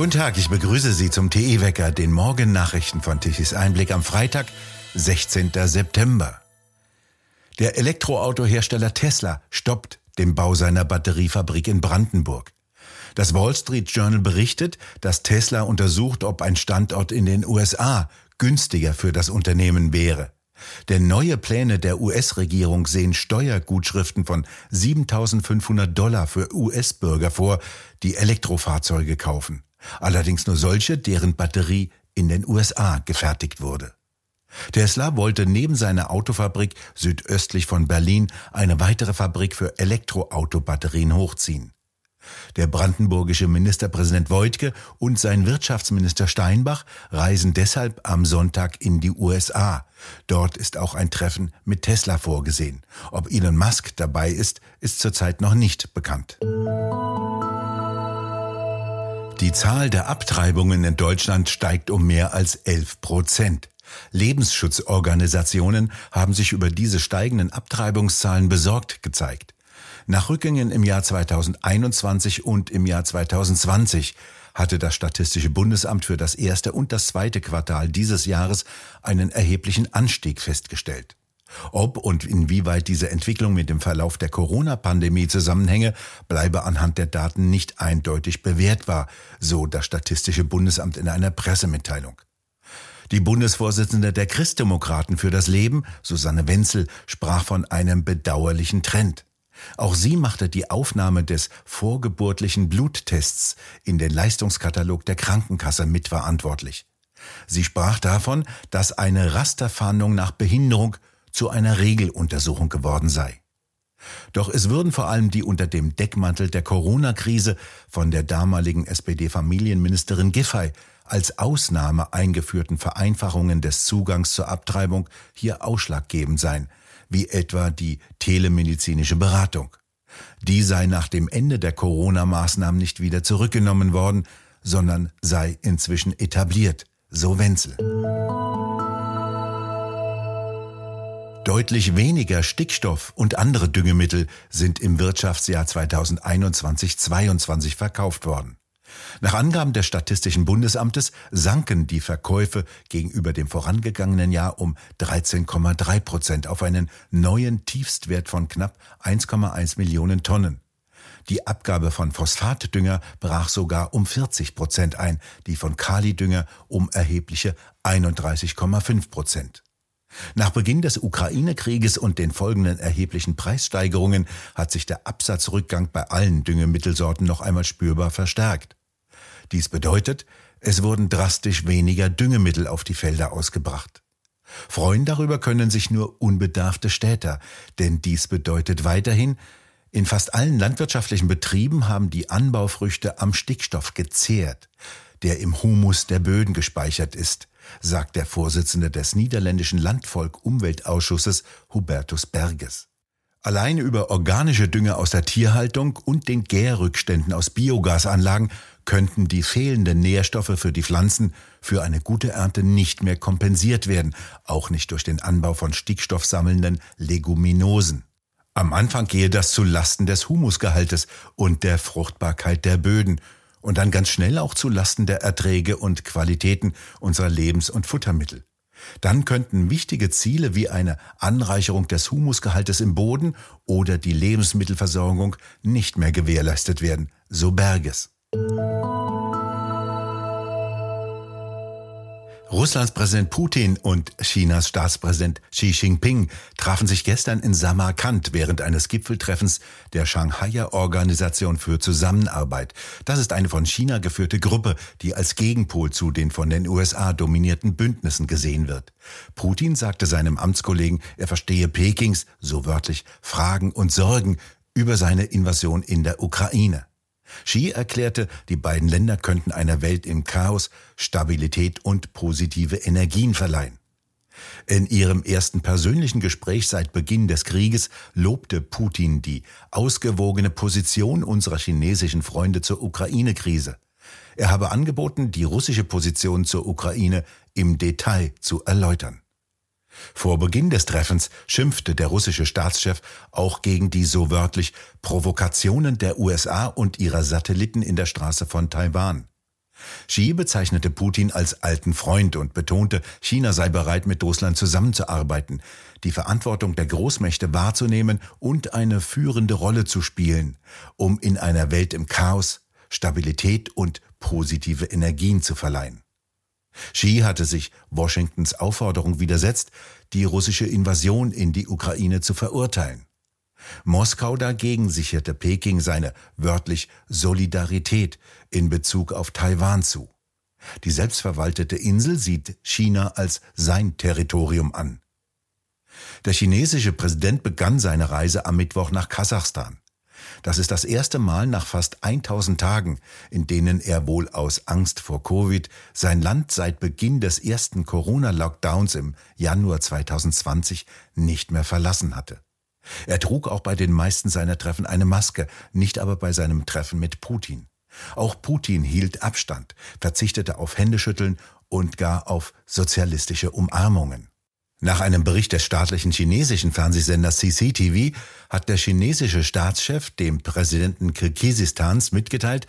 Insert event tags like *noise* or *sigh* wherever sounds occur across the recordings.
Guten Tag, ich begrüße Sie zum TE-Wecker, den Morgennachrichten von Tichys Einblick am Freitag, 16. September. Der Elektroautohersteller Tesla stoppt den Bau seiner Batteriefabrik in Brandenburg. Das Wall Street Journal berichtet, dass Tesla untersucht, ob ein Standort in den USA günstiger für das Unternehmen wäre. Denn neue Pläne der US-Regierung sehen Steuergutschriften von 7500 Dollar für US-Bürger vor, die Elektrofahrzeuge kaufen. Allerdings nur solche, deren Batterie in den USA gefertigt wurde. Tesla wollte neben seiner Autofabrik südöstlich von Berlin eine weitere Fabrik für Elektroautobatterien hochziehen. Der brandenburgische Ministerpräsident Voigtke und sein Wirtschaftsminister Steinbach reisen deshalb am Sonntag in die USA. Dort ist auch ein Treffen mit Tesla vorgesehen. Ob Elon Musk dabei ist, ist zurzeit noch nicht bekannt. Die Zahl der Abtreibungen in Deutschland steigt um mehr als 11 Prozent. Lebensschutzorganisationen haben sich über diese steigenden Abtreibungszahlen besorgt gezeigt. Nach Rückgängen im Jahr 2021 und im Jahr 2020 hatte das Statistische Bundesamt für das erste und das zweite Quartal dieses Jahres einen erheblichen Anstieg festgestellt. Ob und inwieweit diese Entwicklung mit dem Verlauf der Corona-Pandemie zusammenhänge, bleibe anhand der Daten nicht eindeutig bewertbar, so das Statistische Bundesamt in einer Pressemitteilung. Die Bundesvorsitzende der Christdemokraten für das Leben, Susanne Wenzel, sprach von einem bedauerlichen Trend. Auch sie machte die Aufnahme des vorgeburtlichen Bluttests in den Leistungskatalog der Krankenkasse mitverantwortlich. Sie sprach davon, dass eine Rasterfahndung nach Behinderung zu einer Regeluntersuchung geworden sei. Doch es würden vor allem die unter dem Deckmantel der Corona-Krise von der damaligen SPD-Familienministerin Giffey als Ausnahme eingeführten Vereinfachungen des Zugangs zur Abtreibung hier ausschlaggebend sein, wie etwa die telemedizinische Beratung. Die sei nach dem Ende der Corona-Maßnahmen nicht wieder zurückgenommen worden, sondern sei inzwischen etabliert, so Wenzel. Deutlich weniger Stickstoff und andere Düngemittel sind im Wirtschaftsjahr 2021-22 verkauft worden. Nach Angaben des Statistischen Bundesamtes sanken die Verkäufe gegenüber dem vorangegangenen Jahr um 13,3 Prozent auf einen neuen Tiefstwert von knapp 1,1 Millionen Tonnen. Die Abgabe von Phosphatdünger brach sogar um 40 Prozent ein, die von Kalidünger um erhebliche 31,5 Prozent. Nach Beginn des Ukraine-Krieges und den folgenden erheblichen Preissteigerungen hat sich der Absatzrückgang bei allen Düngemittelsorten noch einmal spürbar verstärkt. Dies bedeutet, es wurden drastisch weniger Düngemittel auf die Felder ausgebracht. Freuen darüber können sich nur unbedarfte Städter, denn dies bedeutet weiterhin, in fast allen landwirtschaftlichen Betrieben haben die Anbaufrüchte am Stickstoff gezehrt, der im Humus der Böden gespeichert ist, sagt der Vorsitzende des niederländischen Landvolk-Umweltausschusses Hubertus Berges. Alleine über organische Dünger aus der Tierhaltung und den Gärrückständen aus Biogasanlagen könnten die fehlenden Nährstoffe für die Pflanzen für eine gute Ernte nicht mehr kompensiert werden, auch nicht durch den Anbau von stickstoffsammelnden Leguminosen. Am Anfang gehe das zu Lasten des Humusgehaltes und der Fruchtbarkeit der Böden und dann ganz schnell auch zu Lasten der Erträge und Qualitäten unserer Lebens- und Futtermittel. Dann könnten wichtige Ziele wie eine Anreicherung des Humusgehaltes im Boden oder die Lebensmittelversorgung nicht mehr gewährleistet werden, so Berges. Russlands Präsident Putin und Chinas Staatspräsident Xi Jinping trafen sich gestern in Samarkand während eines Gipfeltreffens der Shanghaier Organisation für Zusammenarbeit. Das ist eine von China geführte Gruppe, die als Gegenpol zu den von den USA dominierten Bündnissen gesehen wird. Putin sagte seinem Amtskollegen, er verstehe Pekings, so wörtlich, Fragen und Sorgen über seine Invasion in der Ukraine. Xi erklärte, die beiden Länder könnten einer Welt im Chaos Stabilität und positive Energien verleihen. In ihrem ersten persönlichen Gespräch seit Beginn des Krieges lobte Putin die ausgewogene Position unserer chinesischen Freunde zur Ukraine-Krise. Er habe angeboten, die russische Position zur Ukraine im Detail zu erläutern. Vor Beginn des Treffens schimpfte der russische Staatschef auch gegen die so wörtlich Provokationen der USA und ihrer Satelliten in der Straße von Taiwan. Xi bezeichnete Putin als alten Freund und betonte, China sei bereit, mit Russland zusammenzuarbeiten, die Verantwortung der Großmächte wahrzunehmen und eine führende Rolle zu spielen, um in einer Welt im Chaos Stabilität und positive Energien zu verleihen. Xi hatte sich Washingtons Aufforderung widersetzt, die russische Invasion in die Ukraine zu verurteilen. Moskau dagegen sicherte Peking seine wörtlich Solidarität in Bezug auf Taiwan zu. Die selbstverwaltete Insel sieht China als sein Territorium an. Der chinesische Präsident begann seine Reise am Mittwoch nach Kasachstan. Das ist das erste Mal nach fast 1000 Tagen, in denen er wohl aus Angst vor Covid sein Land seit Beginn des ersten Corona-Lockdowns im Januar 2020 nicht mehr verlassen hatte. Er trug auch bei den meisten seiner Treffen eine Maske, nicht aber bei seinem Treffen mit Putin. Auch Putin hielt Abstand, verzichtete auf Händeschütteln und gar auf sozialistische Umarmungen. Nach einem Bericht des staatlichen chinesischen Fernsehsenders CCTV hat der chinesische Staatschef dem Präsidenten Kirgisistans mitgeteilt,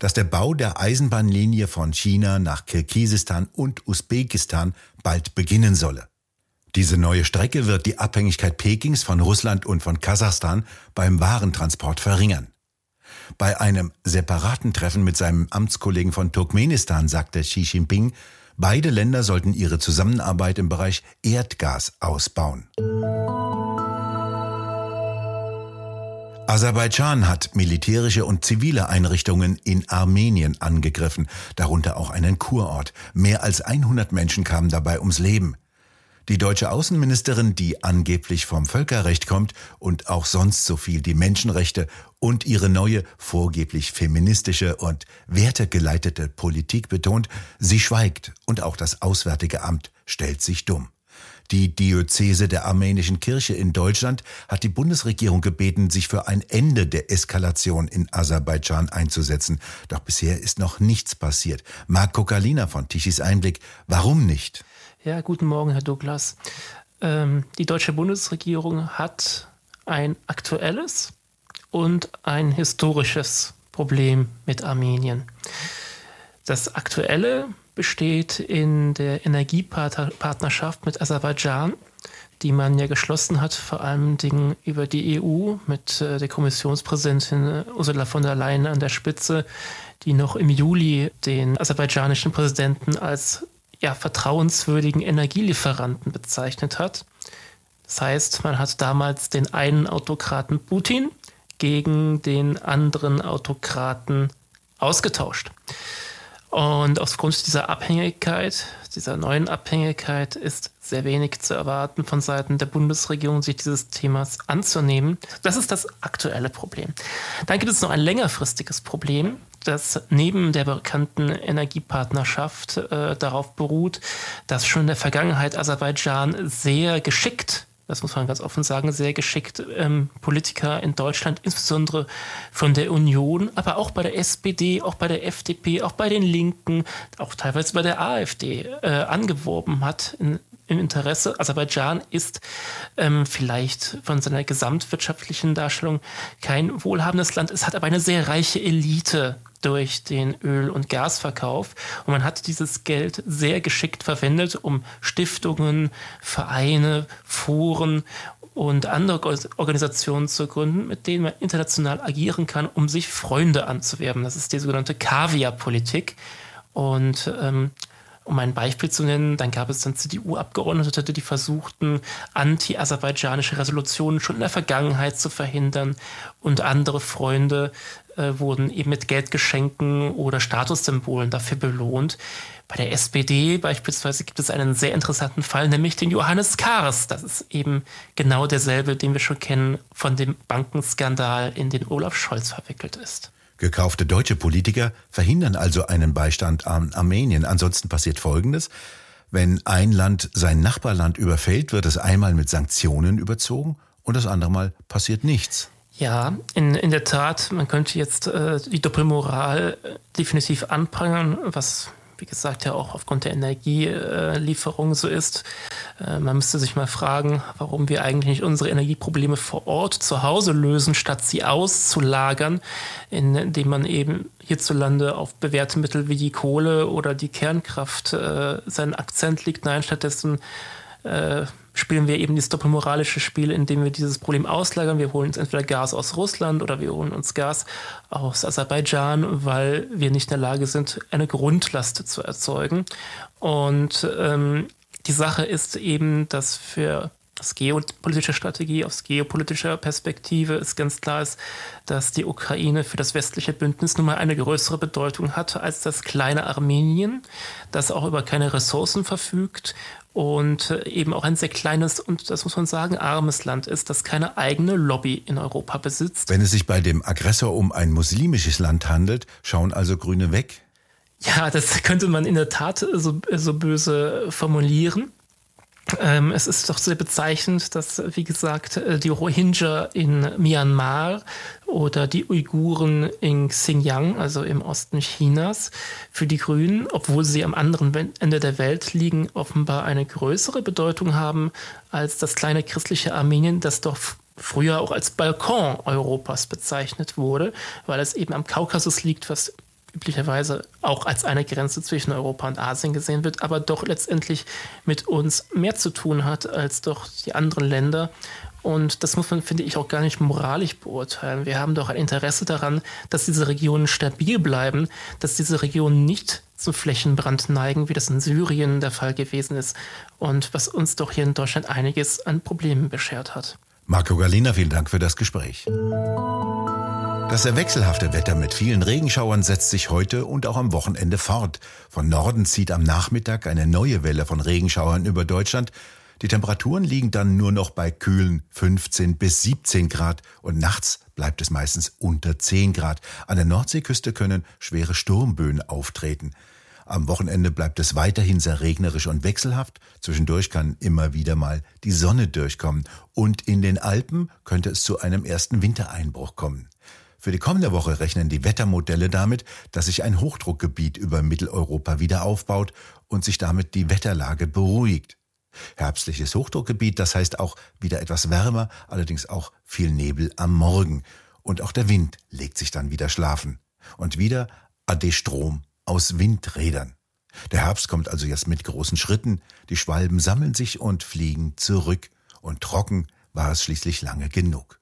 dass der Bau der Eisenbahnlinie von China nach Kirgisistan und Usbekistan bald beginnen solle. Diese neue Strecke wird die Abhängigkeit Pekings von Russland und von Kasachstan beim Warentransport verringern. Bei einem separaten Treffen mit seinem Amtskollegen von Turkmenistan sagte Xi Jinping, beide Länder sollten ihre Zusammenarbeit im Bereich Erdgas ausbauen. Aserbaidschan hat militärische und zivile Einrichtungen in Armenien angegriffen, darunter auch einen Kurort. Mehr als 100 Menschen kamen dabei ums Leben. Die deutsche Außenministerin, die angeblich vom Völkerrecht kommt und auch sonst so viel die Menschenrechte und ihre neue, vorgeblich feministische und wertegeleitete Politik betont, sie schweigt und auch das Auswärtige Amt stellt sich dumm. Die Diözese der armenischen Kirche in Deutschland hat die Bundesregierung gebeten, sich für ein Ende der Eskalation in Aserbaidschan einzusetzen. Doch bisher ist noch nichts passiert. Marc Kokalina von Tichys Einblick. Warum nicht? Ja, guten Morgen, Herr Douglas. Ähm, die deutsche Bundesregierung hat ein aktuelles und ein historisches Problem mit Armenien. Das aktuelle besteht in der Energiepartnerschaft mit Aserbaidschan, die man ja geschlossen hat, vor allen Dingen über die EU mit äh, der Kommissionspräsidentin Ursula von der Leyen an der Spitze, die noch im Juli den aserbaidschanischen Präsidenten als ja, vertrauenswürdigen Energielieferanten bezeichnet hat. Das heißt, man hat damals den einen Autokraten Putin gegen den anderen Autokraten ausgetauscht. Und aufgrund dieser Abhängigkeit, dieser neuen Abhängigkeit ist sehr wenig zu erwarten von Seiten der Bundesregierung, sich dieses Themas anzunehmen. Das ist das aktuelle Problem. Dann gibt es noch ein längerfristiges Problem, das neben der bekannten Energiepartnerschaft äh, darauf beruht, dass schon in der Vergangenheit Aserbaidschan sehr geschickt das muss man ganz offen sagen, sehr geschickt ähm, Politiker in Deutschland, insbesondere von der Union, aber auch bei der SPD, auch bei der FDP, auch bei den Linken, auch teilweise bei der AfD äh, angeworben hat in, im Interesse. Aserbaidschan ist ähm, vielleicht von seiner gesamtwirtschaftlichen Darstellung kein wohlhabendes Land. Es hat aber eine sehr reiche Elite durch den Öl- und Gasverkauf. Und man hat dieses Geld sehr geschickt verwendet, um Stiftungen, Vereine, Foren und andere Organisationen zu gründen, mit denen man international agieren kann, um sich Freunde anzuwerben. Das ist die sogenannte Kaviar-Politik. Und ähm, um ein Beispiel zu nennen, dann gab es dann CDU-Abgeordnete, die versuchten, anti-aserbaidschanische Resolutionen schon in der Vergangenheit zu verhindern und andere Freunde äh, wurden eben mit Geldgeschenken oder Statussymbolen dafür belohnt. Bei der SPD beispielsweise gibt es einen sehr interessanten Fall, nämlich den Johannes Kahrs. Das ist eben genau derselbe, den wir schon kennen von dem Bankenskandal, in den Olaf Scholz verwickelt ist. Gekaufte deutsche Politiker verhindern also einen Beistand an Armenien. Ansonsten passiert Folgendes. Wenn ein Land sein Nachbarland überfällt, wird es einmal mit Sanktionen überzogen und das andere Mal passiert nichts. Ja, in, in der Tat, man könnte jetzt äh, die Doppelmoral äh, definitiv anprangern, was wie gesagt, ja auch aufgrund der Energielieferung so ist. Äh, man müsste sich mal fragen, warum wir eigentlich nicht unsere Energieprobleme vor Ort zu Hause lösen, statt sie auszulagern, indem man eben hierzulande auf bewährte Mittel wie die Kohle oder die Kernkraft äh, seinen Akzent legt. Nein, stattdessen äh, spielen wir eben dieses doppelmoralische Spiel, indem wir dieses Problem auslagern. Wir holen uns entweder Gas aus Russland oder wir holen uns Gas aus Aserbaidschan, weil wir nicht in der Lage sind, eine Grundlast zu erzeugen. Und ähm, die Sache ist eben, dass für aus geopolitischer Strategie, aus geopolitischer Perspektive ist ganz klar ist, dass die Ukraine für das westliche Bündnis nun mal eine größere Bedeutung hat als das kleine Armenien, das auch über keine Ressourcen verfügt und eben auch ein sehr kleines und, das muss man sagen, armes Land ist, das keine eigene Lobby in Europa besitzt. Wenn es sich bei dem Aggressor um ein muslimisches Land handelt, schauen also Grüne weg? Ja, das *laughs* könnte man in der Tat so, so böse formulieren. Ähm, es ist doch sehr bezeichnend, dass, wie gesagt, äh, die Rohingya in Myanmar oder die Uiguren in Xinjiang, also im Osten Chinas, für die Grünen, obwohl sie am anderen Ende der Welt liegen, offenbar eine größere Bedeutung haben als das kleine christliche Armenien, das doch früher auch als Balkon Europas bezeichnet wurde, weil es eben am Kaukasus liegt, was üblicherweise auch als eine Grenze zwischen Europa und Asien gesehen wird, aber doch letztendlich mit uns mehr zu tun hat als doch die anderen Länder. Und das muss man, finde ich, auch gar nicht moralisch beurteilen. Wir haben doch ein Interesse daran, dass diese Regionen stabil bleiben, dass diese Regionen nicht zum Flächenbrand neigen, wie das in Syrien der Fall gewesen ist und was uns doch hier in Deutschland einiges an Problemen beschert hat. Marco Galina, vielen Dank für das Gespräch. Das sehr wechselhafte Wetter mit vielen Regenschauern setzt sich heute und auch am Wochenende fort. Von Norden zieht am Nachmittag eine neue Welle von Regenschauern über Deutschland. Die Temperaturen liegen dann nur noch bei kühlen 15 bis 17 Grad und nachts bleibt es meistens unter 10 Grad. An der Nordseeküste können schwere Sturmböen auftreten. Am Wochenende bleibt es weiterhin sehr regnerisch und wechselhaft. Zwischendurch kann immer wieder mal die Sonne durchkommen. Und in den Alpen könnte es zu einem ersten Wintereinbruch kommen. Für die kommende Woche rechnen die Wettermodelle damit, dass sich ein Hochdruckgebiet über Mitteleuropa wieder aufbaut und sich damit die Wetterlage beruhigt. Herbstliches Hochdruckgebiet, das heißt auch wieder etwas wärmer, allerdings auch viel Nebel am Morgen. Und auch der Wind legt sich dann wieder schlafen. Und wieder ade Strom aus Windrädern. Der Herbst kommt also jetzt mit großen Schritten, die Schwalben sammeln sich und fliegen zurück, und trocken war es schließlich lange genug.